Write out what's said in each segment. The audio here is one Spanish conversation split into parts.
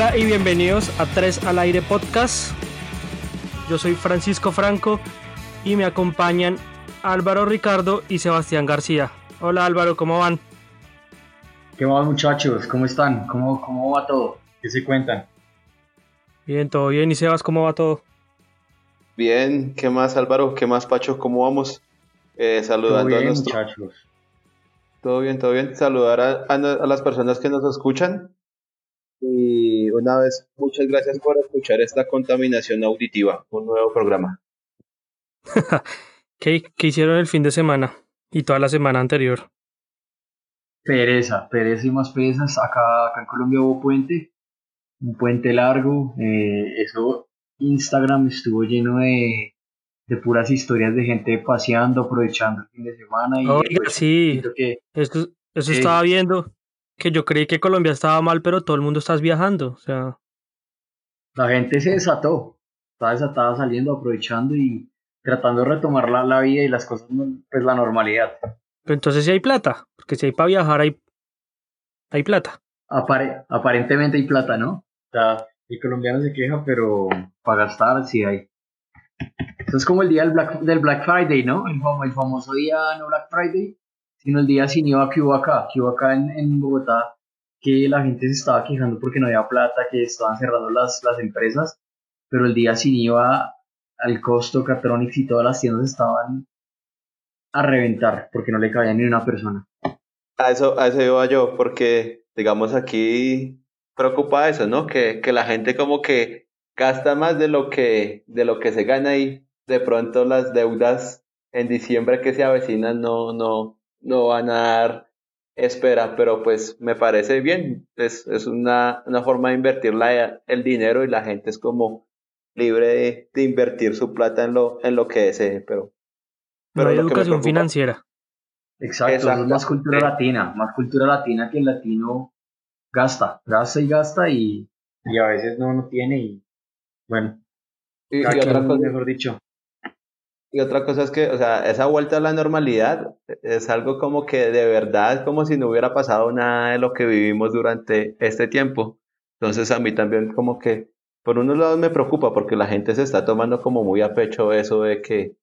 Hola y bienvenidos a 3 al aire podcast. Yo soy Francisco Franco y me acompañan Álvaro Ricardo y Sebastián García. Hola Álvaro, ¿cómo van? ¿Qué más muchachos? ¿Cómo están? ¿Cómo, ¿Cómo va todo? ¿Qué se cuentan? Bien, todo bien. ¿Y Sebas, cómo va todo? Bien, ¿qué más Álvaro? ¿Qué más Pacho? ¿Cómo vamos? Eh, saludando todo bien, a muchachos. Todo bien, todo bien. Saludar a, a, a las personas que nos escuchan. Y una vez, muchas gracias por escuchar esta contaminación auditiva, un nuevo programa. ¿Qué, ¿Qué hicieron el fin de semana y toda la semana anterior? Pereza, pereza y más perezas. Acá, acá en Colombia hubo puente, un puente largo. Eh, eso, Instagram estuvo lleno de, de puras historias de gente paseando, aprovechando el fin de semana. Y Oiga, pues, sí, que eso, estaba viendo, que yo creí que Colombia estaba mal, pero todo el mundo está viajando. O sea, la gente se desató, estaba desatada saliendo, aprovechando y tratando de retomar la, la vida y las cosas, pues la normalidad. pero entonces sí hay plata, porque si hay para viajar hay, hay plata. Apare- aparentemente hay plata, ¿no? O sea, el colombiano se queja, pero para gastar sí hay. Eso es como el día del Black, del Black Friday, ¿no? El, famo- el famoso día, no Black Friday, sino el día sin IVA que hubo acá, que hubo acá en, en Bogotá, que la gente se estaba quejando porque no había plata, que estaban cerrando las, las empresas, pero el día sin IVA, al costo, Catronics y todas las tiendas estaban a reventar, porque no le cabía ni una persona. A eso, a eso iba yo, porque, digamos, aquí preocupa eso, ¿no? Que, que la gente como que gasta más de lo que, de lo que se gana y de pronto las deudas en diciembre que se avecinan no, no, no van a dar espera, pero pues me parece bien, es, es una, una forma de invertir la- el dinero y la gente es como libre de, de invertir su plata en lo, en lo que desee, pero... No hay educación financiera. Exacto, es más cultura latina, más cultura latina que el latino gasta, gasta y gasta y, y a veces no, no tiene y bueno, Y, y otra cosa, mejor dicho. Y otra cosa es que, o sea, esa vuelta a la normalidad es algo como que de verdad es como si no hubiera pasado nada de lo que vivimos durante este tiempo. Entonces a mí también como que, por unos lados me preocupa porque la gente se está tomando como muy a pecho eso de que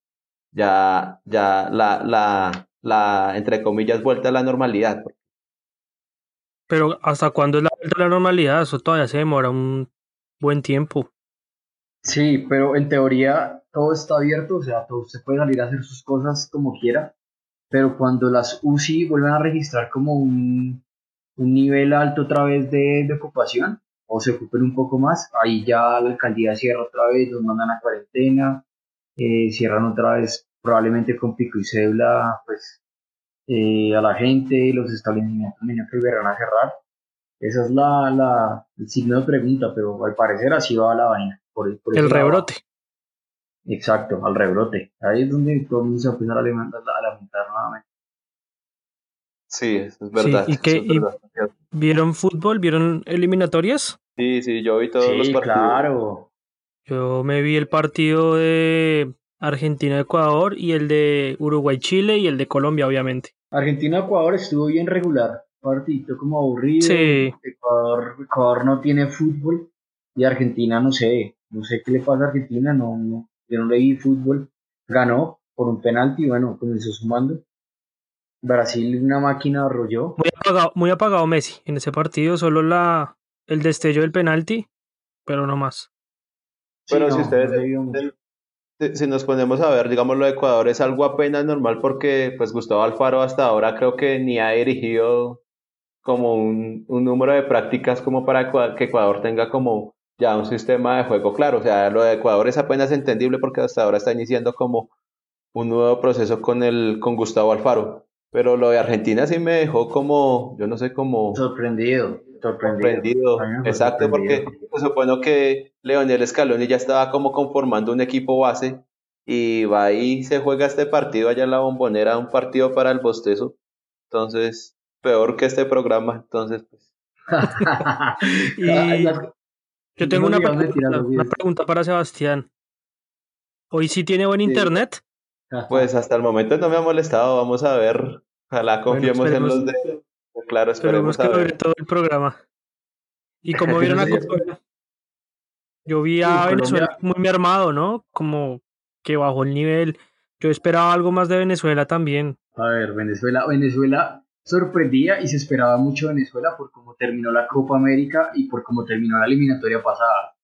ya, ya la, la, la, entre comillas, vuelta a la normalidad. Pero ¿hasta cuándo es la vuelta a la normalidad? Eso todavía se demora un buen tiempo. Sí, pero en teoría todo está abierto, o sea, todo, usted puede salir a hacer sus cosas como quiera, pero cuando las UCI vuelven a registrar como un, un nivel alto otra vez de, ocupación, o se ocupen un poco más, ahí ya la alcaldía cierra otra vez, los mandan a cuarentena, eh, cierran otra vez probablemente con pico y cédula, pues eh, a la gente, los establecimientos niños que volverán a cerrar. Esa es la, la, el signo de pregunta, pero al parecer así va la vaina. Por, por El lado. rebrote. Exacto, al rebrote. Ahí es donde todo el mundo se va a empezar a lamentar, a lamentar nuevamente. Sí, eso es verdad. ¿y eso qué- es y- verdad. ¿Vieron fútbol? ¿Vieron eliminatorias? Sí, sí, yo vi todos los Sí, partidos. claro. Yo me vi el partido de Argentina-Ecuador y el de Uruguay-Chile y el de Colombia, obviamente. Argentina-Ecuador estuvo bien regular. Partidito como aburrido. Sí. Ecuador, Ecuador no tiene fútbol. Y Argentina, no sé. No sé qué le pasa a Argentina. No, no, yo no le vi fútbol. Ganó por un penalti. Bueno, comenzó sumando. Brasil, una máquina, arrolló. Muy apagado, muy apagado Messi en ese partido, solo la el destello del penalti, pero no más. Pero Sí, si no, ustedes no si- nos ponemos a ver, digamos, lo de Ecuador es algo apenas normal porque pues Gustavo Alfaro hasta ahora creo que ni ha dirigido como un, un número de prácticas como para que Ecuador tenga como ya un sistema de juego claro. O sea, lo de Ecuador es apenas entendible porque hasta ahora está iniciando como un nuevo proceso con el, con Gustavo Alfaro. Pero lo de Argentina sí me dejó como, yo no sé, como Sorprendido. Sorprendido. Exacto, porque sorprendido. se supone que Leonel Scaloni ya estaba como conformando un equipo base y va y se juega este partido allá en la bombonera, un partido para el bostezo. Entonces, peor que este programa. Entonces, pues, Y yo tengo no una pregunta, una para Sebastián. ¿Hoy sí tiene buen Sí. internet? pues hasta el momento no me ha molestado. Vamos a ver. Ojalá confiemos en esperemos- los de. Claro, Esperemos esperemos que a ver. todo el programa. ¿Y cómo vieron a Colombia? Yo vi a Venezuela muy armado, ¿no? Como que bajó el nivel. Yo esperaba algo más de Venezuela también. A ver, Venezuela, Venezuela sorprendía y se esperaba mucho Venezuela por cómo terminó la Copa América y por cómo terminó la eliminatoria pasada.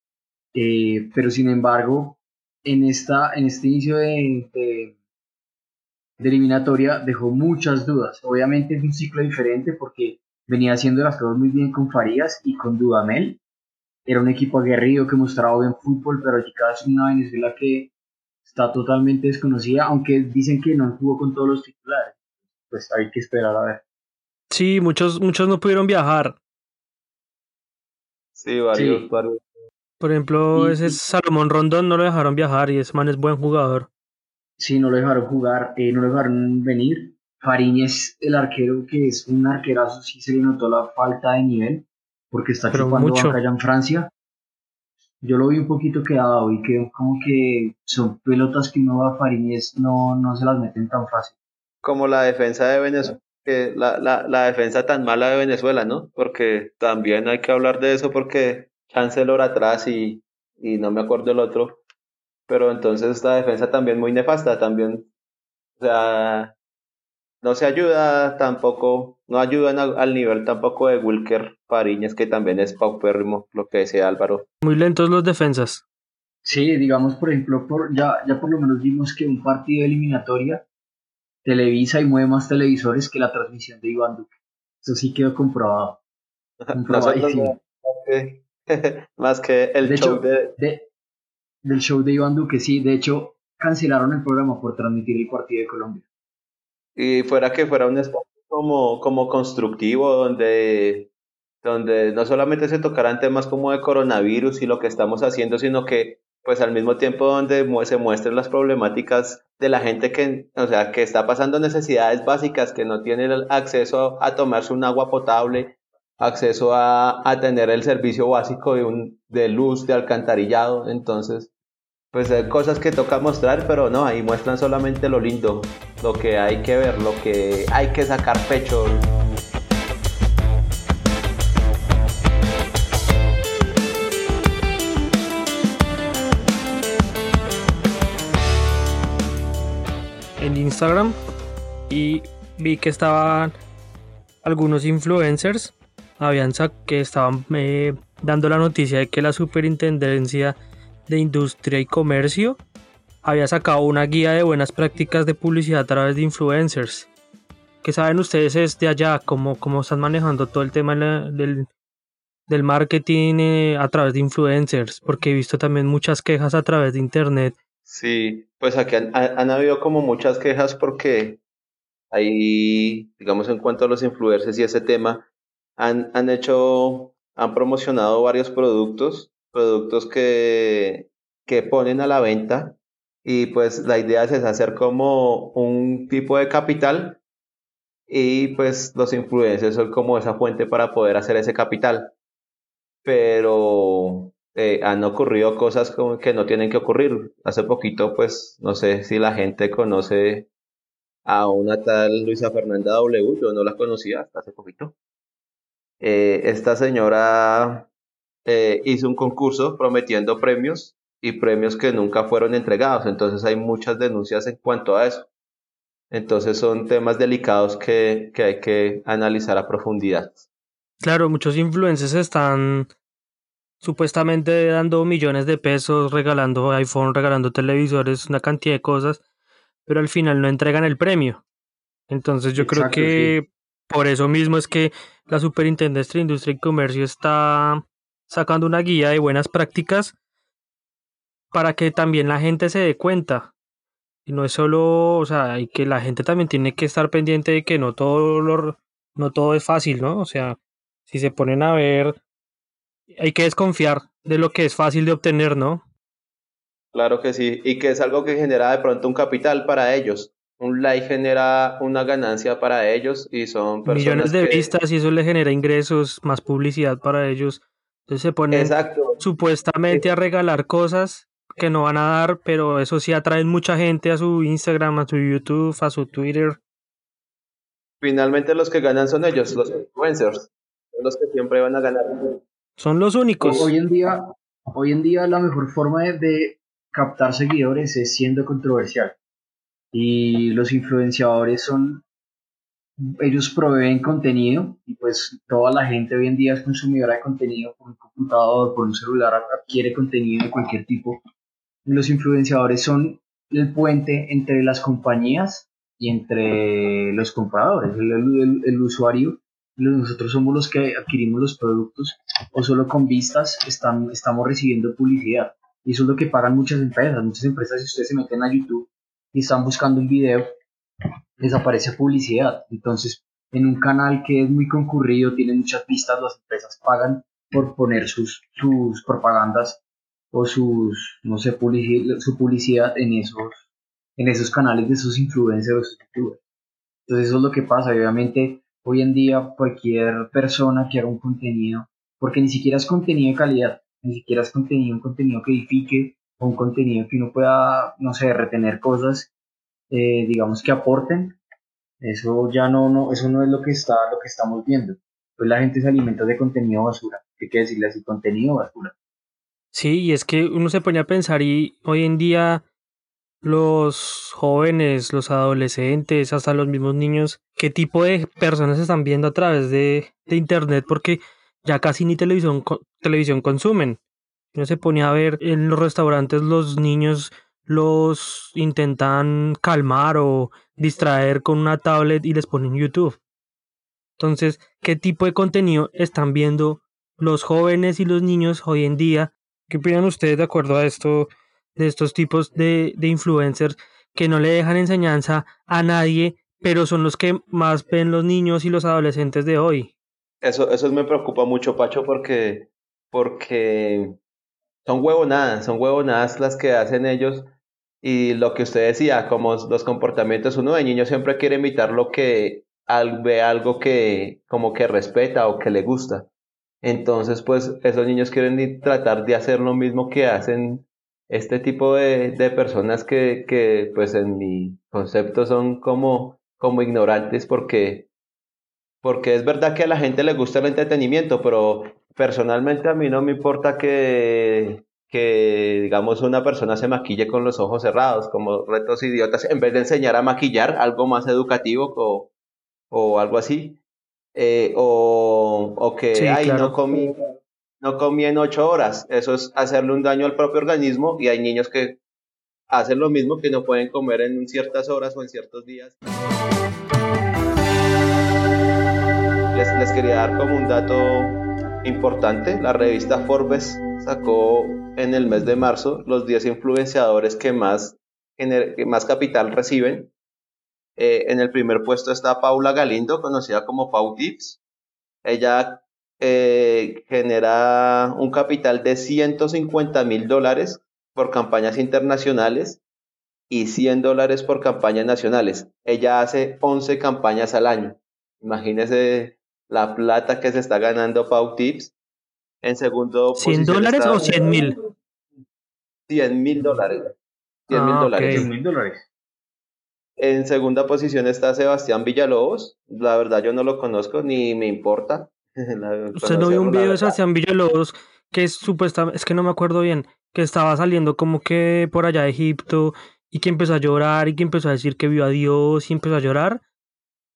Eh, pero sin embargo, en, esta, en este inicio de, eliminatoria dejó muchas dudas. Obviamente es un ciclo diferente porque venía haciendo las cosas muy bien con Farías y con Dudamel. Era un equipo aguerrido que mostraba buen fútbol, pero cada vez una Venezuela que está totalmente desconocida, aunque dicen que no jugó con todos los titulares. Pues hay que esperar a ver. Sí, muchos, muchos no pudieron viajar. Sí, varios, varios. Por ejemplo, ese Salomón Rondón no lo dejaron viajar y ese man es buen jugador. Sí, no lo dejaron jugar, eh, no lo dejaron venir. Fariñez, el arquero, que es un arquerazo, sí se le notó la falta de nivel, porque está Pero chupando mucho. allá en Francia. Yo lo vi un poquito quedado y que como que son pelotas que no va Fariñez, no, no se las meten tan fácil. Como la defensa de Venezuela, que la, la, la defensa tan mala de Venezuela, ¿no? Porque también hay que hablar de eso porque Chancellor atrás y, y no me acuerdo el otro. Pero entonces esta defensa también muy nefasta, también, o sea, no se ayuda tampoco, no ayudan al nivel tampoco de Wilker Fariñas, que también es paupérrimo, lo que decía Álvaro. Muy lentos los defensas. Sí, digamos, por ejemplo, por, ya, ya por lo menos vimos que un partido de eliminatoria televisa y mueve más televisores que la transmisión de Iván Duque. Eso sí quedó comprobado. más que el show de... Del show de Iván Duque, sí. De hecho, cancelaron el programa por transmitir el partido de Colombia. Y fuera que fuera un espacio como, como constructivo, donde, donde no solamente se tocaran temas como de coronavirus y lo que estamos haciendo, sino que pues al mismo tiempo donde se muestren las problemáticas de la gente que, o sea, que está pasando necesidades básicas, que no tiene acceso a tomarse un agua potable, acceso a, a tener el servicio básico de, un, de luz, de alcantarillado. Entonces, pues hay cosas que toca mostrar, pero no, ahí muestran solamente lo lindo, lo que hay que ver, lo que hay que sacar pecho. Instagram y vi que estaban algunos influencers habían que estaban eh, dando la noticia de que la superintendencia de industria y comercio había sacado una guía de buenas prácticas de publicidad a través de influencers. ¿Qué saben ustedes desde allá? ¿Cómo, cómo están manejando todo el tema del, del marketing eh, a través de influencers? Porque he visto también muchas quejas a través de internet. Sí, pues aquí han, han habido como muchas quejas porque ahí, digamos, en cuanto a los influencers y ese tema, han, han hecho, han promocionado varios productos, productos que, que ponen a la venta y pues la idea es hacer como un tipo de capital y pues los influencers son como esa fuente para poder hacer ese capital. Pero eh, han ocurrido cosas como que no tienen que ocurrir. Hace poquito, pues, no sé si la gente conoce a una tal Luisa Fernanda W, yo no la conocía hasta hace poquito. Eh, esta señora eh, hizo un concurso prometiendo premios y premios que nunca fueron entregados. Entonces hay muchas denuncias en cuanto a eso. Entonces son temas delicados que, que hay que analizar a profundidad. Claro, muchos influencers están supuestamente dando millones de pesos, regalando iPhone, regalando televisores, una cantidad de cosas, pero al final no entregan el premio. Entonces yo creo que por eso mismo es que la Superintendencia de Industria y Comercio está sacando una guía de buenas prácticas para que también la gente se dé cuenta. Y no es solo, o sea, y que la gente también tiene que estar pendiente de que no todo lo, no todo es fácil, ¿no? O sea, si se ponen a ver, hay que desconfiar de lo que es fácil de obtener, ¿no? Claro que sí, y que es algo que genera de pronto un capital para ellos un like genera una ganancia para ellos y son personas millones de vistas y eso le genera ingresos, más publicidad para ellos. Entonces se ponen supuestamente a regalar cosas que no van a dar, pero eso sí atraen mucha gente a su Instagram, a su YouTube, a su Twitter. Finalmente los que ganan son ellos, los influencers, son los que siempre van a ganar. Son los únicos. Hoy en día, hoy en día la mejor forma de, captar seguidores es siendo controversial. Y los influenciadores son, ellos proveen contenido y pues toda la gente hoy en día es consumidora de contenido por un computador, por un celular, adquiere contenido de cualquier tipo. los influenciadores son el puente entre las compañías y entre los compradores. El, usuario, nosotros somos los que adquirimos los productos o solo con vistas están, estamos recibiendo publicidad. Y eso es lo que pagan muchas empresas. Muchas empresas, si ustedes se meten a YouTube y están buscando un video, les aparece publicidad. Entonces, en un canal que es muy concurrido, tiene muchas vistas, las empresas pagan por poner sus, sus propagandas o sus, no sé, su publicidad en esos, en esos canales de sus influencers o Entonces eso es lo que pasa. Obviamente, hoy en día cualquier persona que haga un contenido, porque ni siquiera es contenido de calidad, ni siquiera es contenido, un contenido que edifique un contenido que uno pueda, no sé, retener cosas, eh, digamos que aporten. Eso ya no, no, eso no es lo que está, lo que estamos viendo. Pues la gente se alimenta de contenido basura. ¿Qué quiere decirle así? Contenido basura. Sí, y es que uno se pone a pensar y hoy en día los jóvenes, los adolescentes, hasta los mismos niños, qué tipo de personas están viendo a través de, Internet, porque ya casi ni televisión, televisión consumen. Uno se pone a ver en los restaurantes los niños los intentan calmar o distraer con una tablet y les ponen YouTube. Entonces, ¿qué tipo de contenido están viendo los jóvenes y los niños hoy en día ¿Qué opinan ustedes de acuerdo a esto, de estos tipos de, de influencers que no le dejan enseñanza a nadie, pero son los que más ven los niños y los adolescentes de hoy? Eso, eso me preocupa mucho, Pacho, porque, porque son huevonadas, son huevonadas las que hacen ellos. Y lo que usted decía, como los comportamientos, uno de niño siempre quiere imitar lo que ve algo que como que respeta o que le gusta. Entonces, pues esos niños quieren tratar de hacer lo mismo que hacen este tipo de, de personas que, que, pues en mi concepto son como, como ignorantes porque, porque es verdad que a la gente le gusta el entretenimiento, pero personalmente a mí no me importa que, que digamos una persona se maquille con los ojos cerrados, como retos idiotas, en vez de enseñar a maquillar algo más educativo o, o algo así. Eh, o, o, que ay, no comí no comí en ocho horas. Eso es hacerle un daño al propio organismo y hay niños que hacen lo mismo que no pueden comer en ciertas horas o en ciertos días. Les, les quería dar como un dato importante. La revista Forbes sacó en el mes de marzo los 10 influenciadores que más, que más capital reciben eh, en el primer puesto está Paula Galindo, conocida como Pau Tips. Ella eh, genera un capital de 150 mil dólares por campañas internacionales y 100 dólares por campañas nacionales. Ella hace 11 campañas al año. Imagínese la plata que se está ganando Pau Tips. En segundo ¿100 dólares o 100 mil? 100 mil dólares. 100 mil ah, dólares. En segunda posición está Sebastián Villalobos. La verdad yo no lo conozco ni me importa. Usted no vio un video de Sebastián Villalobos que es supuestamente, es que no me acuerdo bien, que estaba saliendo como que por allá de Egipto y que empezó a llorar y que empezó a decir que vio a Dios y empezó a llorar.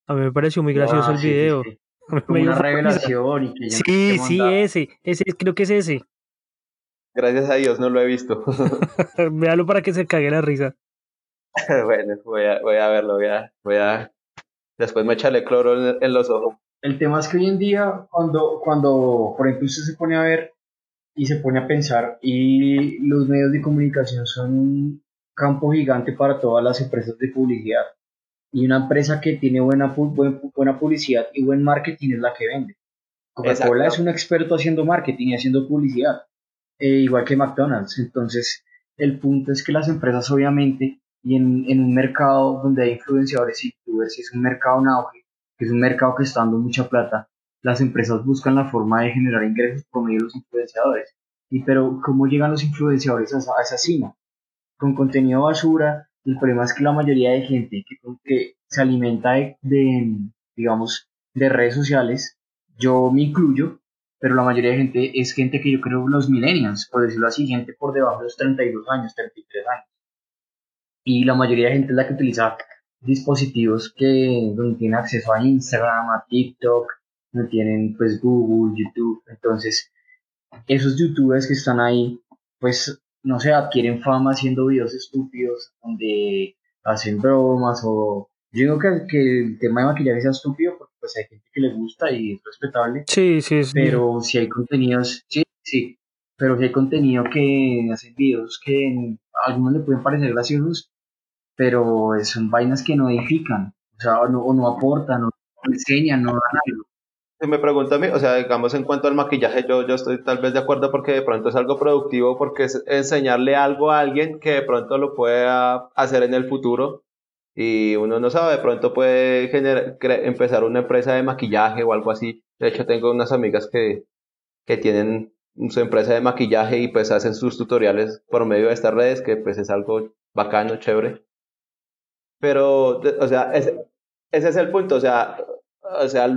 A mí me pareció muy gracioso el video. una revelación y que Sí, sí, ese, ese, creo que es ese. Gracias a Dios no lo he visto. Véalo para que se cague la risa. bueno, voy a, voy a verlo, voy a, voy a... Después me echarle cloro en, los ojos. El tema es que hoy en día, cuando, cuando, por ejemplo, usted se pone a ver y se pone a pensar, y los medios de comunicación son un campo gigante para todas las empresas de publicidad. Y una empresa que tiene buena, buena publicidad y buen marketing es la que vende. Coca-Cola es un experto haciendo marketing y haciendo publicidad, eh, igual que McDonald's. Entonces, el punto es que las empresas obviamente y en, un mercado donde hay influenciadores y youtubers, y es un mercado en auge, que es un mercado que está dando mucha plata, las empresas buscan la forma de generar ingresos por medio de los influenciadores. Y pero, ¿cómo llegan los influenciadores a, esa cima? Con contenido basura, el problema es que la mayoría de gente que, que se alimenta de, digamos, de redes sociales, yo me incluyo, pero la mayoría de gente es gente que yo creo los millennials, por decirlo así, gente por debajo de los 32 años, 33 años. Y la mayoría de gente es la que utiliza dispositivos que donde tienen acceso a Instagram, a TikTok, no tienen pues Google, YouTube, entonces esos youtubers que están ahí, pues no sé, adquieren fama haciendo videos estúpidos donde hacen bromas o yo digo que, que el tema de maquillaje sea estúpido porque pues hay gente que le gusta y es respetable. Sí, sí, sí. Pero si hay contenidos, sí, sí, pero si hay contenido que hacen videos que a algunos le pueden parecer graciosos, pero son vainas que no edifican, o sea, o no, o no aportan, no enseñan, no dan algo. Si me pregunta a mí, o sea, digamos en cuanto al maquillaje, yo, yo estoy tal vez de acuerdo porque de pronto es algo productivo, porque es enseñarle algo a alguien que de pronto lo pueda hacer en el futuro y uno no sabe, de pronto puede generar, empezar una empresa de maquillaje o algo así. De hecho, tengo unas amigas que, que tienen su empresa de maquillaje y pues hacen sus tutoriales por medio de estas redes, que pues es algo bacano, chévere. Pero, o sea, ese, ese es el punto, o sea, o sea,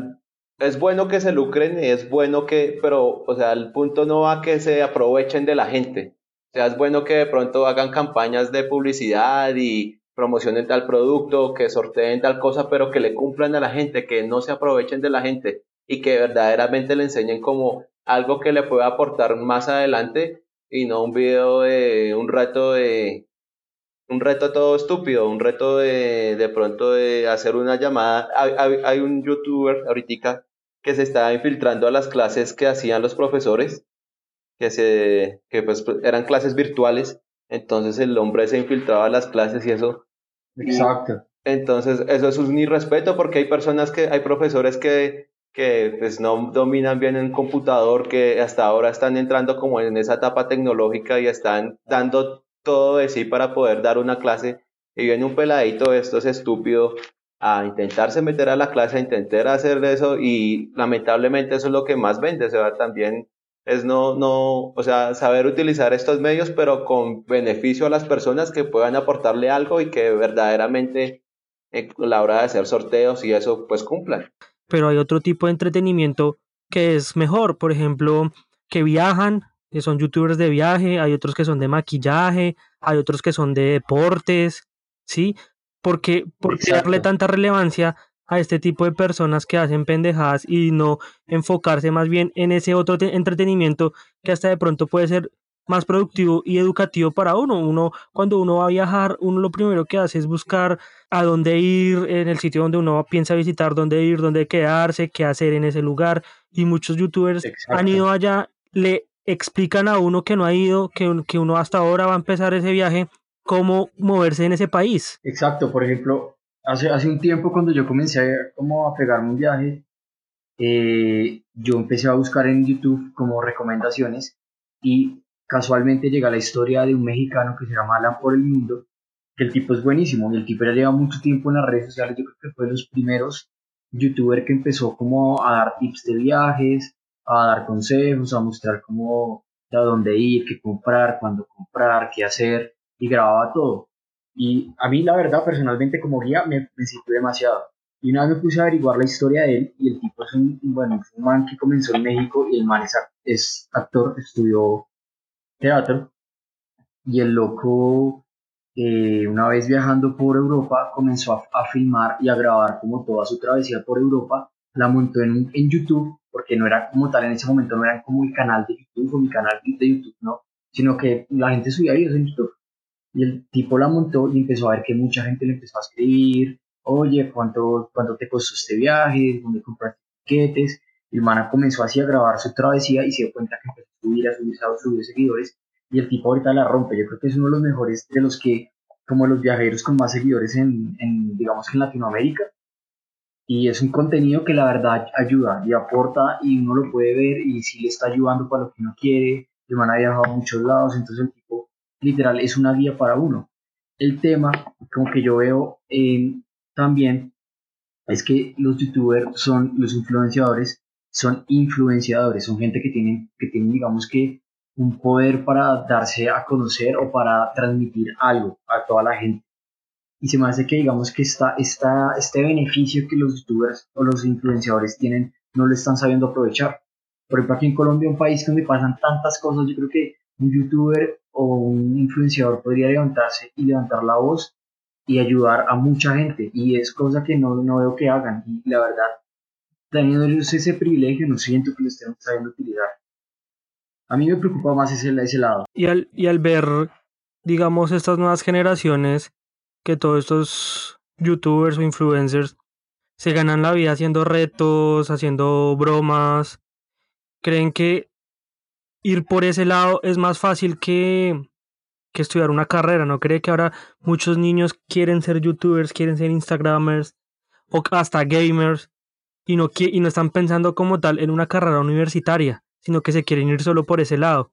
es bueno que se lucren y es bueno que, pero, o sea, el punto no va a que se aprovechen de la gente. O sea, es bueno que de pronto hagan campañas de publicidad y promocionen tal producto, que sorteen tal cosa, pero que le cumplan a la gente, que no se aprovechen de la gente y que verdaderamente le enseñen como algo que le pueda aportar más adelante y no un video de un reto de un reto todo estúpido, un reto de de pronto de hacer una llamada. Hay, hay un youtuber ahorita que se estaba infiltrando a las clases que hacían los profesores, que, se, que pues eran clases virtuales, entonces el hombre se infiltraba a las clases y eso. Exacto. entonces eso es un irrespeto porque hay personas que, hay profesores que, que pues no dominan bien el computador, que hasta ahora están entrando como en esa etapa tecnológica y están dando todo de sí para poder dar una clase. Y viene un peladito, esto es estúpido, a intentarse meter a la clase, a intentar hacer eso y lamentablemente eso es lo que más vende, o sea, también es no, no, o sea, saber utilizar estos medios, pero con beneficio a las personas que puedan aportarle algo y que verdaderamente a la hora de hacer sorteos y eso, pues cumplan. Pero hay otro tipo de entretenimiento que es mejor, por ejemplo, que viajan, que son youtubers de viaje, hay otros que son de maquillaje, hay otros que son de deportes, ¿sí? porque por darle tanta relevancia a este tipo de personas que hacen pendejadas y no enfocarse más bien en ese otro entretenimiento que hasta de pronto puede ser más productivo y educativo para uno. Uno, cuando uno va a viajar, uno lo primero que hace es buscar a dónde ir en el sitio donde uno piensa visitar, dónde ir, dónde quedarse, qué hacer en ese lugar. Y muchos youtubers han ido allá, le explican a uno que no ha ido, que, que uno hasta ahora va a empezar ese viaje cómo moverse en ese país. Exacto, por ejemplo, hace, hace un tiempo cuando yo comencé a, como a pegarme un viaje, eh, yo empecé a buscar en YouTube como recomendaciones y casualmente llega la historia de un mexicano que se llama Alan por el Mundo, que el tipo es buenísimo y el tipo ya lleva mucho tiempo en las redes sociales, yo creo que fue de los primeros youtuber que empezó como a dar tips de viajes, a dar consejos, a mostrar cómo, a dónde ir, qué comprar, cuándo comprar, qué hacer y grababa todo. Y a mí, la verdad, personalmente como guía, me, me sirvió demasiado. Y una vez me puse a averiguar la historia de él, y el tipo es un, bueno, un man que comenzó en México, y el man es, actor, estudió teatro, y el loco, eh, una vez viajando por Europa, comenzó a, a, filmar y a grabar como toda su travesía por Europa, la montó en, en YouTube, porque no era como tal en ese momento, no era como el canal de YouTube o mi canal de YouTube, no, sino que la gente subía videos en YouTube y el tipo la montó y empezó a ver que mucha gente le empezó a escribir, oye, ¿cuánto, cuánto te costó este viaje? ¿Dónde compraste tiquetes? Y el man comenzó así a grabar su travesía y se dio cuenta que empezó a subir, a subir, seguidores. Y el tipo ahorita la rompe. Yo creo que es uno de los mejores de los que, como los viajeros con más seguidores en, en digamos en Latinoamérica. Y es un contenido que la verdad ayuda y aporta y uno lo puede ver y si le está ayudando para lo que uno quiere. El man ha viajado a muchos lados, entonces el tipo literal es una guía para uno. El tema, como que yo veo también, es que los youtubers son, los influenciadores, son influenciadores, son gente que tienen, que tienen, digamos que, un poder para darse a conocer o para transmitir algo a toda la gente. Y se me hace que, digamos que esta, este beneficio que los youtubers o los influenciadores tienen, no lo están sabiendo aprovechar. Por ejemplo, aquí en Colombia, un país donde pasan tantas cosas, yo creo que un youtuber o un influenciador podría levantarse y levantar la voz y ayudar a mucha gente. Y es cosa que no, no veo que hagan. Y la verdad, teniendo ese privilegio, no siento que lo estén sabiendo utilizar. A mí me preocupa más ese, ese lado. Y al, y al ver, digamos, estas nuevas generaciones, que todos estos youtubers o influencers se ganan la vida haciendo retos, haciendo bromas, creen que ir por ese lado es más fácil que, que estudiar una carrera, ¿no? Cree que ahora muchos niños quieren ser youtubers, quieren ser instagramers o hasta gamers y no, y no están pensando como tal en una carrera universitaria, sino que se quieren ir solo por ese lado.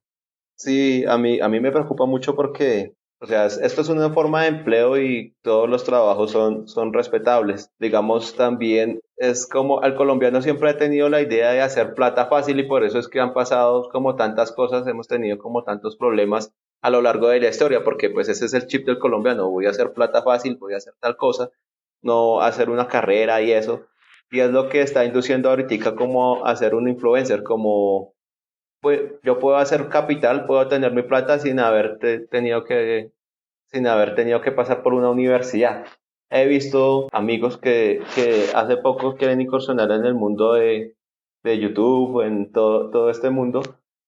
Sí, a mí, a mí me preocupa mucho porque o sea, esto es una forma de empleo y todos los trabajos son, son respetables. Digamos, también es como al colombiano siempre ha tenido la idea de hacer plata fácil y por eso es que han pasado como tantas cosas, hemos tenido como tantos problemas a lo largo de la historia, porque pues ese es el chip del colombiano, voy a hacer plata fácil, voy a hacer tal cosa, no hacer una carrera y eso. Y es lo que está induciendo ahorita como hacer un influencer, como pues yo puedo hacer capital, puedo tener mi plata sin haber tenido que sin haber tenido que pasar por una universidad. He visto amigos que, que hace poco quieren incursionar en el mundo de, de YouTube, en todo, todo este mundo.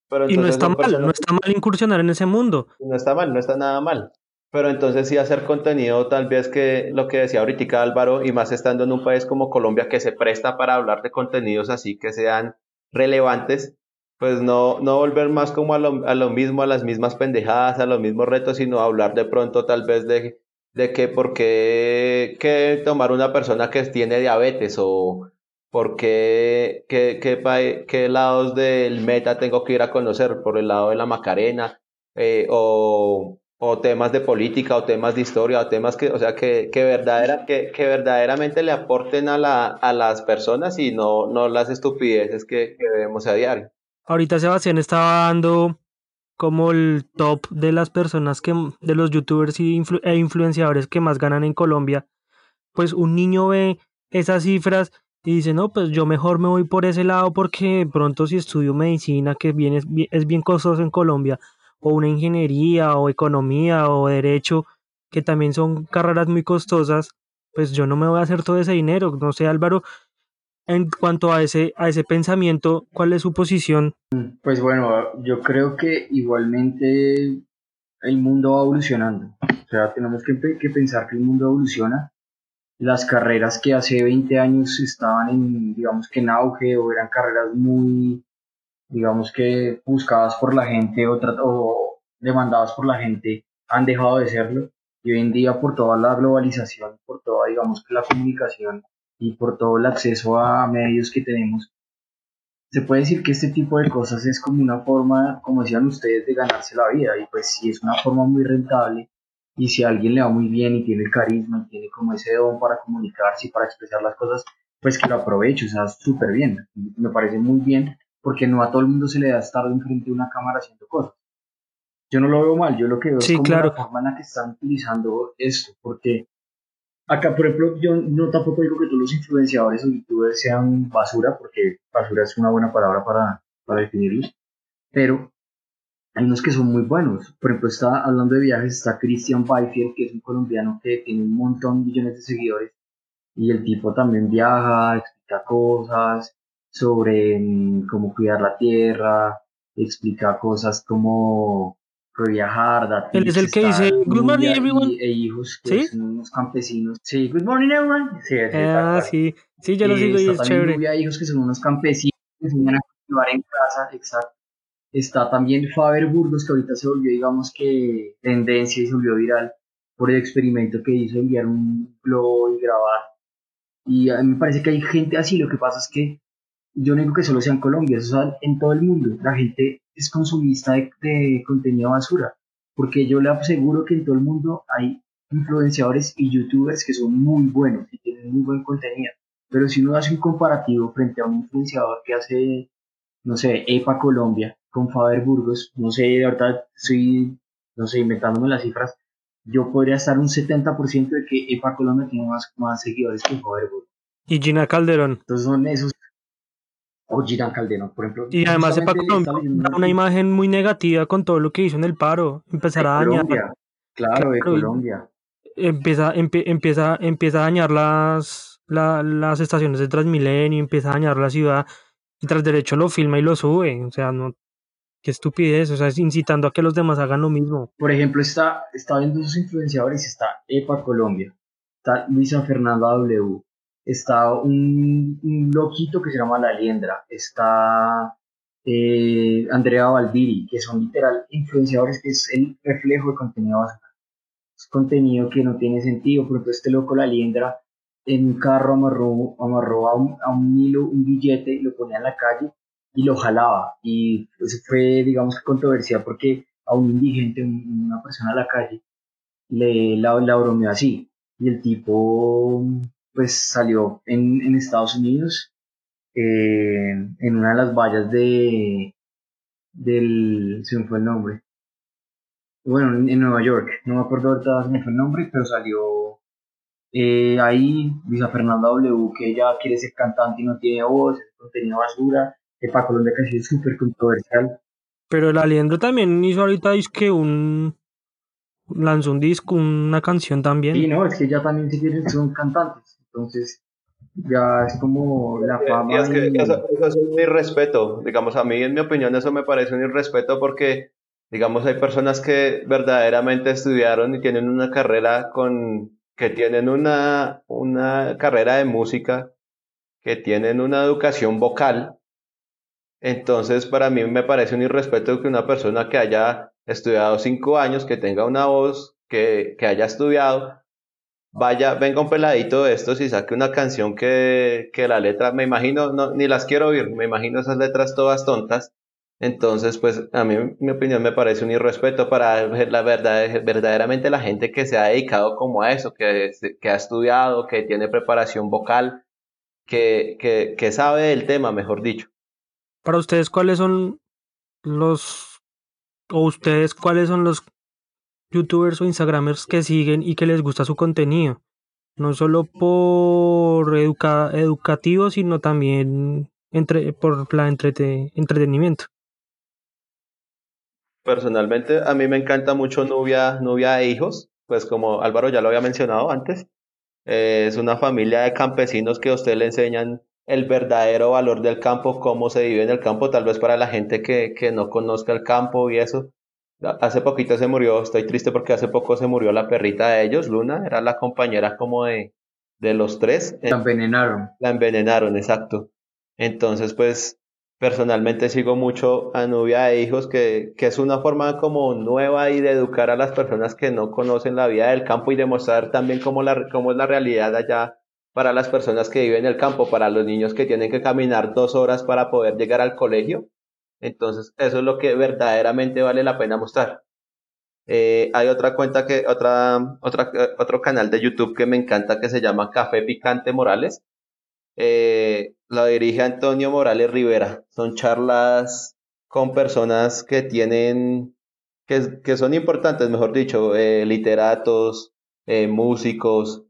Pero y no está mal, no está mal incursionar en ese mundo. No está mal, no está nada mal. Pero entonces sí hacer contenido, tal vez que lo que decía ahorita Álvaro, y más estando en un país como Colombia que se presta para hablar de contenidos así que sean relevantes, pues no, no volver más como a lo, a lo mismo, a las mismas pendejadas, a los mismos retos, sino hablar de pronto tal vez de, de que por qué tomar una persona que tiene diabetes o por qué, qué, qué, qué, lados del meta tengo que ir a conocer, por el lado de la Macarena, eh, o, o, temas de política, o temas de historia, o temas que, o sea, que, que, verdadera, que, que verdaderamente le aporten a, la, a las personas y no, no las estupideces que, que vemos a diario. Ahorita Sebastián estaba dando como el top de las personas que, de los youtubers y e influenciadores que más ganan en Colombia. Pues un niño ve esas cifras y dice, no, pues yo mejor me voy por ese lado porque pronto si estudio medicina, que bien es, es bien costoso en Colombia, o una ingeniería, o economía, o derecho, que también son carreras muy costosas, pues yo no me voy a hacer todo ese dinero. No sé, Álvaro, en cuanto a ese, a ese pensamiento, ¿cuál es su posición? Pues bueno, yo creo que igualmente el mundo va evolucionando. O sea, tenemos que, pensar que el mundo evoluciona. Las carreras que hace 20 años estaban en, digamos que en auge o eran carreras muy, digamos que buscadas por la gente o, o demandadas por la gente, han dejado de serlo. Y hoy en día por toda la globalización, por toda, digamos que la comunicación, y por todo el acceso a medios que tenemos, se puede decir que este tipo de cosas es como una forma, como decían ustedes, de ganarse la vida. Y pues si es una forma muy rentable. Y si a alguien le va muy bien y tiene el carisma y tiene como ese don para comunicarse y para expresar las cosas, pues que lo aproveche, o sea, súper bien, me parece muy bien porque no a todo el mundo se le da estar enfrente de una cámara haciendo cosas. Yo no lo veo mal, yo lo que veo es como la forma en la que están utilizando esto, porque Acá, por ejemplo, yo no tampoco digo que todos los influenciadores o youtubers sean basura, porque basura es una buena palabra para, para definirlos, pero hay unos que son muy buenos. Por ejemplo, está hablando de viajes, está Christian Byfield, que es un colombiano que tiene un montón, millones de seguidores, y el tipo también viaja, explica cosas sobre mm, cómo cuidar la tierra, explica cosas como viajar, Él es el que dice Good morning everyone. E hijos que son unos campesinos. Sí, Good morning everyone. Sí, ah, sí, sí, ya lo sigo y es chévere. Nubia, hijos que son unos campesinos que enseñan a cultivar en casa, exacto. Está también Faber Burgos, que ahorita se volvió, digamos que, tendencia y se volvió viral por el experimento que hizo enviar un globo y grabar. Y a mí me parece que hay gente así, lo que pasa es que yo no digo que solo sea en Colombia, eso es en todo el mundo. La gente es consumista de, de contenido basura, porque yo le aseguro que en todo el mundo hay influenciadores y youtubers que son muy buenos y tienen muy buen contenido. Pero si uno hace un comparativo frente a un influenciador que hace, no sé, EPA Colombia con Faber Burgos, no sé, de verdad estoy, no sé, inventándome las cifras, yo podría estar un 70% de que EPA Colombia tiene más, más seguidores que Faber Burgos. Y Gina Calderón. Entonces son esos o Girán Calderón, por ejemplo. Y además Epa justamente le Colombia una imagen muy negativa con todo lo que hizo en el paro. Empezar a dañar. Colombia, claro, de Colombia. Empieza, empie- empieza, empieza a dañar las, la- las estaciones de Transmilenio, empieza a dañar la ciudad. Y tras derecho lo filma y lo sube. O sea, no. Qué estupidez. O sea, es incitando a que los demás hagan lo mismo. Por ejemplo, está, está viendo sus influenciadores, está EPA Colombia, está Luisa Fernanda W, está un, un loquito que se llama La Liendra, está eh, Andrea Valdiri, que son literal influenciadores, que es el reflejo de contenido basura. Es contenido que no tiene sentido, por ejemplo, este loco La Liendra en un carro amarró, amarró a, un, a un hilo un billete y lo ponía en la calle y lo jalaba. Y eso fue, digamos, controversial porque a un indigente, un- una persona a la calle, le la, la bromeó así. Y el tipo, pues, salió en, en Estados Unidos, eh, en una de las vallas de, del, se me fue el nombre. Bueno, en, en Nueva York, no me acuerdo ahorita, se me fue el nombre, pero salió eh, ahí Luisa Fernanda W, que ella quiere ser cantante y no tiene voz, es contenido basura, que para Colombia ha sido súper controversial. Pero el Aliendro también hizo ahorita que un. Lanzó un disco, una canción también. Y no, es que ya también si quieren son cantantes, entonces ya es como la Y fama es que y- eso, eso es un irrespeto. Digamos, a mí, en mi opinión, eso me parece un irrespeto porque, digamos, hay personas que verdaderamente estudiaron y tienen una carrera con, que tienen una, una carrera de música, que tienen una educación vocal. Entonces, para mí me parece un irrespeto que una persona que haya estudiado cinco años, que tenga una voz, que, que haya estudiado, vaya, venga un peladito de estos y saque una canción que, que la letra, me imagino, no, ni las quiero oír, me imagino esas letras todas tontas. Entonces, pues a mí, mi opinión me parece un irrespeto para la verdad, verdaderamente la gente que se ha dedicado como a eso, que, que ha estudiado, que tiene preparación vocal, que, que, que sabe del tema, mejor dicho. Para ustedes, ¿cuáles son los. o ustedes, cuáles son los youtubers o instagramers que siguen y que les gusta su contenido? No solo por educa educativo, sino también entre por la entrete entretenimiento. Personalmente, a mí me encanta mucho Nubia, Nubia e Hijos, pues como Álvaro ya lo había mencionado antes, eh, es una familia de campesinos que a usted le enseñan el verdadero valor del campo, cómo se vive en el campo, tal vez para la gente que, que no conozca el campo y eso. Hace poquito se murió, estoy triste porque hace poco se murió la perrita de ellos, Luna, era la compañera como de, de los tres. la envenenaron. La envenenaron, exacto. Entonces, pues, personalmente sigo mucho a Nubia de Hijos, que, que es una forma como nueva y de educar a las personas que no conocen la vida del campo y demostrar también cómo, la, cómo es la realidad allá para las personas que viven en el campo, para los niños que tienen que caminar dos horas para poder llegar al colegio. Entonces, eso es lo que verdaderamente vale la pena mostrar. Eh, hay otra cuenta que, otra, otra, otro canal de YouTube que me encanta que se llama Café Picante Morales. Eh, lo dirige Antonio Morales Rivera. Son charlas con personas que tienen, que, que son importantes, mejor dicho, eh, literatos, eh, músicos.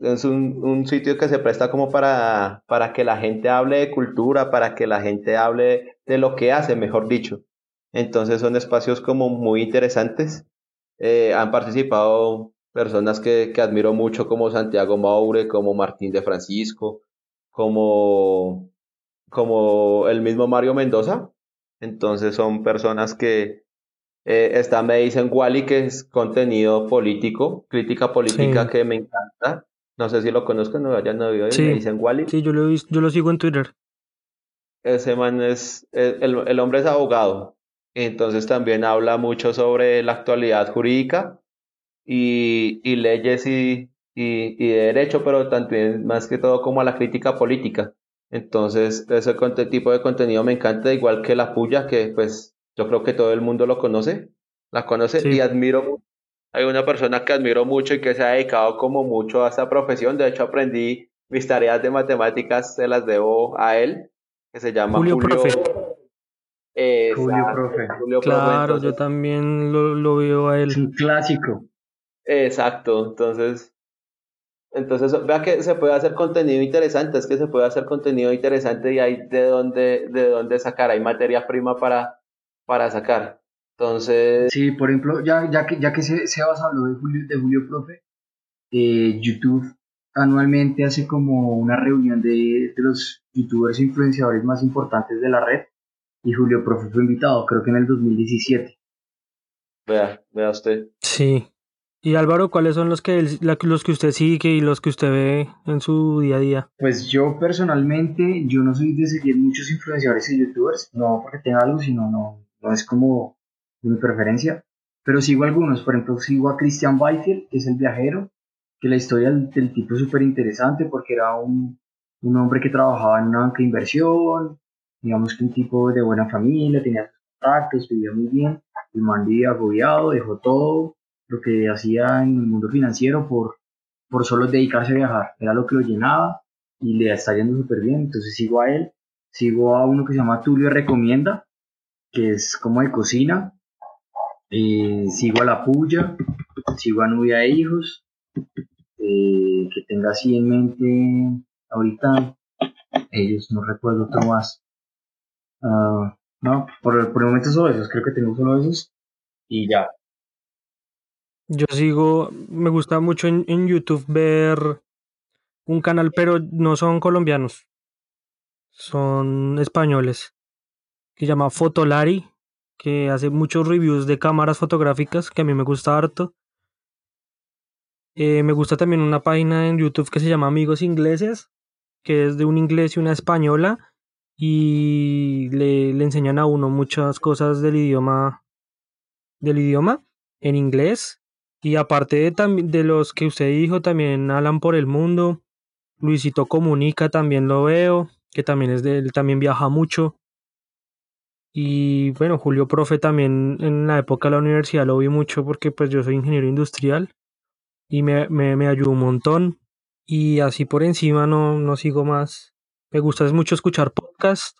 Es un, un, sitio que se presta como para, para que la gente hable de cultura, para que la gente hable de lo que hace, mejor dicho. Entonces son espacios como muy interesantes. Eh, han participado personas que, que, admiro mucho como Santiago Maure, como Martín de Francisco, como, como el mismo Mario Mendoza. Entonces son personas que eh, está Me dicen Wally, que es contenido político, crítica política sí. que me encanta. No sé si lo conozcan, no hayan oído, sí. Me dicen Wally. Sí, yo lo, yo lo sigo en Twitter. Ese man es, el, el hombre es abogado, entonces también habla mucho sobre la actualidad jurídica y, y leyes y, y, y, de derecho, pero también más que todo como a la crítica política. Entonces, ese tipo de contenido me encanta, igual que la puya, que pues yo creo que todo el mundo lo conoce, la conoce sí. y admiro. Hay una persona que admiro mucho y que se ha dedicado como mucho a esta profesión. De hecho, aprendí mis tareas de matemáticas, se las debo a él, que se llama Julio, Julio Profe. Eh, Julio Profe. Julio claro, Profe, entonces, yo también lo, lo, veo a él. Es un clásico. Exacto, entonces Entonces, vea que se puede hacer contenido interesante, es que se puede hacer contenido interesante y hay de dónde, de dónde sacar, hay materia prima para, para sacar. Entonces... Sí, por ejemplo, ya, ya que, ya que Sebas habló de Julio, de Julio Profe, eh, YouTube anualmente hace como una reunión de, de los youtubers e influenciadores más importantes de la red y Julio Profe fue invitado, creo que en el 2017. Vea, vea usted. Sí. Y Álvaro, ¿cuáles son los que, los que usted sigue y los que usted ve en su día a día? Pues yo personalmente, yo no soy de seguir muchos influenciadores y youtubers, no porque tenga algo, sino no, no es como mi preferencia, pero sigo algunos, por ejemplo, sigo a Christian Weichel, que es el viajero, que la historia del, tipo es súper interesante porque era un, un hombre que trabajaba en una banca de inversión, digamos que un tipo de buena familia, tenía contactos, vivía muy bien, el man vivía agobiado, dejó todo lo que hacía en el mundo financiero por, por solo dedicarse a viajar, era lo que lo llenaba y le está yendo súper bien, entonces sigo a él, sigo a uno que se llama Tulio Recomienda, que es como de cocina, eh, sigo a La Puya, sigo a Nubia e Hijos, eh, que tenga así en mente ahorita, ellos no recuerdo otro más. Ah, no, por, por el momento solo esos, creo que tengo solo esos y ya. Yo sigo, me gusta mucho en, en YouTube ver un canal, pero no son colombianos, son españoles, que llama Fotolari, que hace muchos reviews de cámaras fotográficas, que a mí me gusta harto. Eh, me gusta también una página en YouTube que se llama Amigos Ingleses, que es de un inglés y una española, y le, le enseñan a uno muchas cosas del idioma, del idioma en inglés y aparte de, de los que usted dijo, también Alan por el mundo. Luisito Comunica también lo veo, que también es de él, también viaja mucho. Y bueno, Julio Profe también en la época de la universidad lo vi mucho porque pues yo soy ingeniero industrial y me, me, me ayudó un montón. Y así por encima no, no sigo más. Me gusta mucho escuchar podcast.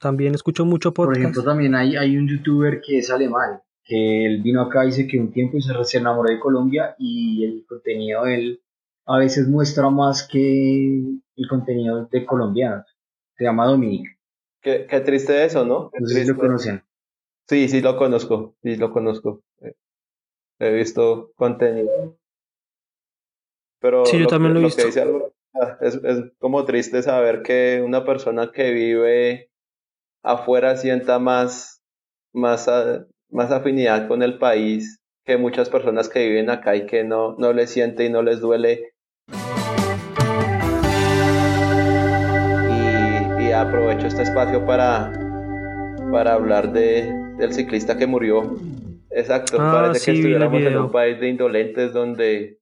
También escucho mucho podcast. Por ejemplo, también hay, hay un youtuber que es alemán, que él vino acá, dice que un tiempo se, se enamoró de Colombia y el contenido de él a veces muestra más que el contenido de colombianos. Se llama Dominic. Qué, qué triste eso, ¿no? Si lo conocen. Sí, sí lo conozco, sí lo conozco. He visto contenido. Pero sí, yo también lo he visto. Ah, es, es como triste saber que una persona que vive afuera sienta más, más, más afinidad con el país que muchas personas que viven acá y que no, no les siente y no les duele. Aprovecho este espacio para, para hablar de, del ciclista que murió. Exacto, ah, parece que estuviéramos en un país de indolentes donde,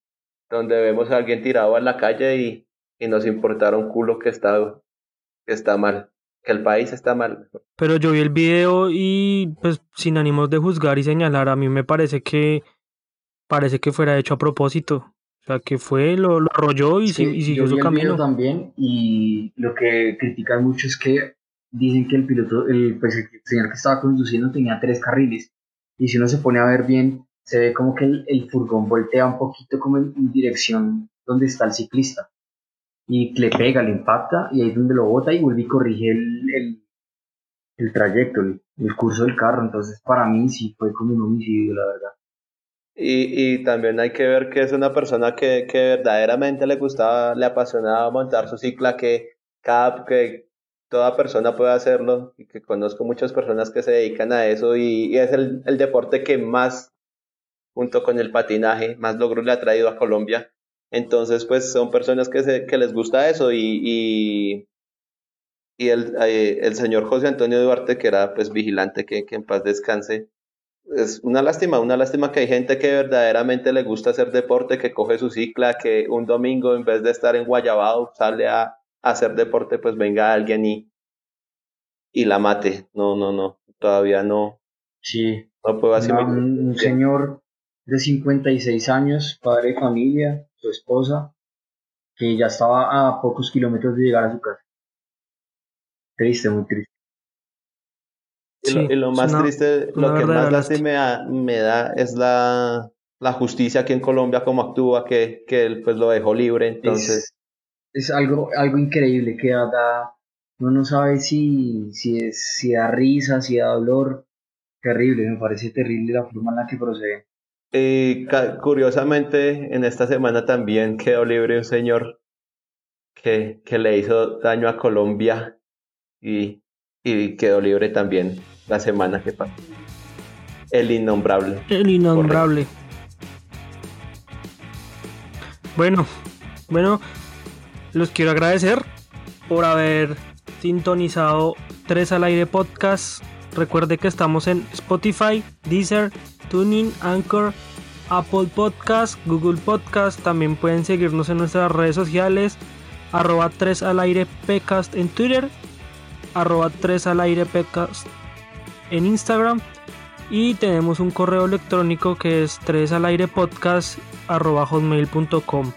donde vemos a alguien tirado en la calle y, y nos importara un culo que está, que está mal que el país está mal. Pero yo vi el video y pues sin ánimos de juzgar y señalar, a mí me parece que parece que fuera hecho a propósito. O sea, que fue, lo, lo arrolló y, siguió su camino. también y lo que critican mucho es que dicen que el piloto, el, pues, el señor que estaba conduciendo tenía tres carriles. Y si uno se pone a ver bien, se ve como que el, el furgón voltea un poquito como en dirección donde está el ciclista y le pega, le impacta y ahí es donde lo bota y vuelve y corrige el, el, trayecto, el, curso del carro. Entonces para mí sí fue como un homicidio, la verdad. Y, y también hay que ver que es una persona que, que verdaderamente le gustaba, le apasionaba montar su cicla, que cada, que toda persona puede hacerlo y que conozco muchas personas que se dedican a eso y, y es el, el deporte que más, junto con el patinaje, más logros le ha traído a Colombia entonces, pues son personas que, se, que les gusta eso y, y, y el, eh, el, señor José Antonio Duarte, que era pues vigilante, que, que en paz descanse. Es una lástima, una lástima que hay gente que verdaderamente le gusta hacer deporte, que coge su cicla, que un domingo en vez de estar en Guayabao sale a, a hacer deporte, pues venga alguien y, y la mate. No, no, no, todavía no. Sí. No puedo así. un, un señor de 56 años, padre de familia, su esposa, que ya estaba a pocos kilómetros de llegar a su casa. Triste, muy triste. Y, lo, más triste, lo que más lástima. me da es la, la justicia aquí en Colombia, cómo actúa, que, que él pues lo dejó libre, entonces... Es, algo, algo increíble que da, uno no sabe si, si, es, si da risa, si da dolor, terrible, me parece terrible la forma en la que procede. Y curiosamente, en esta semana también quedó libre un señor que, que le hizo daño a Colombia y, y quedó libre también la semana que pasó. El innombrable. El innombrable. Bueno, bueno, los quiero agradecer por haber sintonizado 3 al aire podcast. Recuerde que estamos en Spotify, Deezer, Tuning, Anchor, Apple Podcast, Google Podcast. También pueden seguirnos en nuestras redes sociales. Arroba 3 al aire pcast en Twitter. Arroba 3 al aire pcast en Instagram. Y tenemos un correo electrónico que es 3 al aire podcast arroba hotmail.com.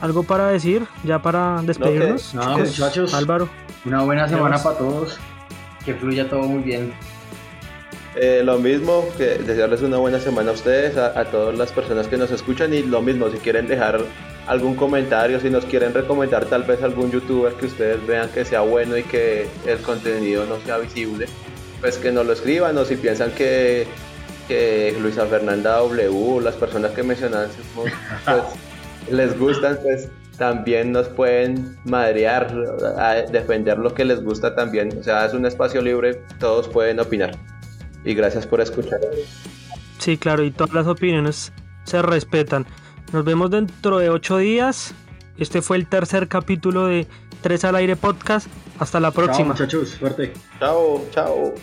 ¿Algo para decir ya para despedirnos? No, muchachos. Álvaro. Una buena semana para todos. Que fluya todo muy bien. Eh, lo mismo, que desearles una buena semana a ustedes, a, todas las personas que nos escuchan y lo mismo, si quieren dejar algún comentario, si nos quieren recomendar tal vez algún youtuber que ustedes vean que sea bueno y que el contenido no sea visible, pues que nos lo escriban o si piensan que, que Luisa Fernanda W, las personas que mencionamos, pues, les gustan, pues también nos pueden madrear, a defender lo que les gusta también. O sea, es un espacio libre, todos pueden opinar. Y gracias por escuchar. Sí, claro, y todas las opiniones se respetan. Nos vemos dentro de ocho días. Este fue el tercer capítulo de Tres al Aire Podcast. Hasta la próxima. Chao, muchachos. Fuerte. Chao, chao.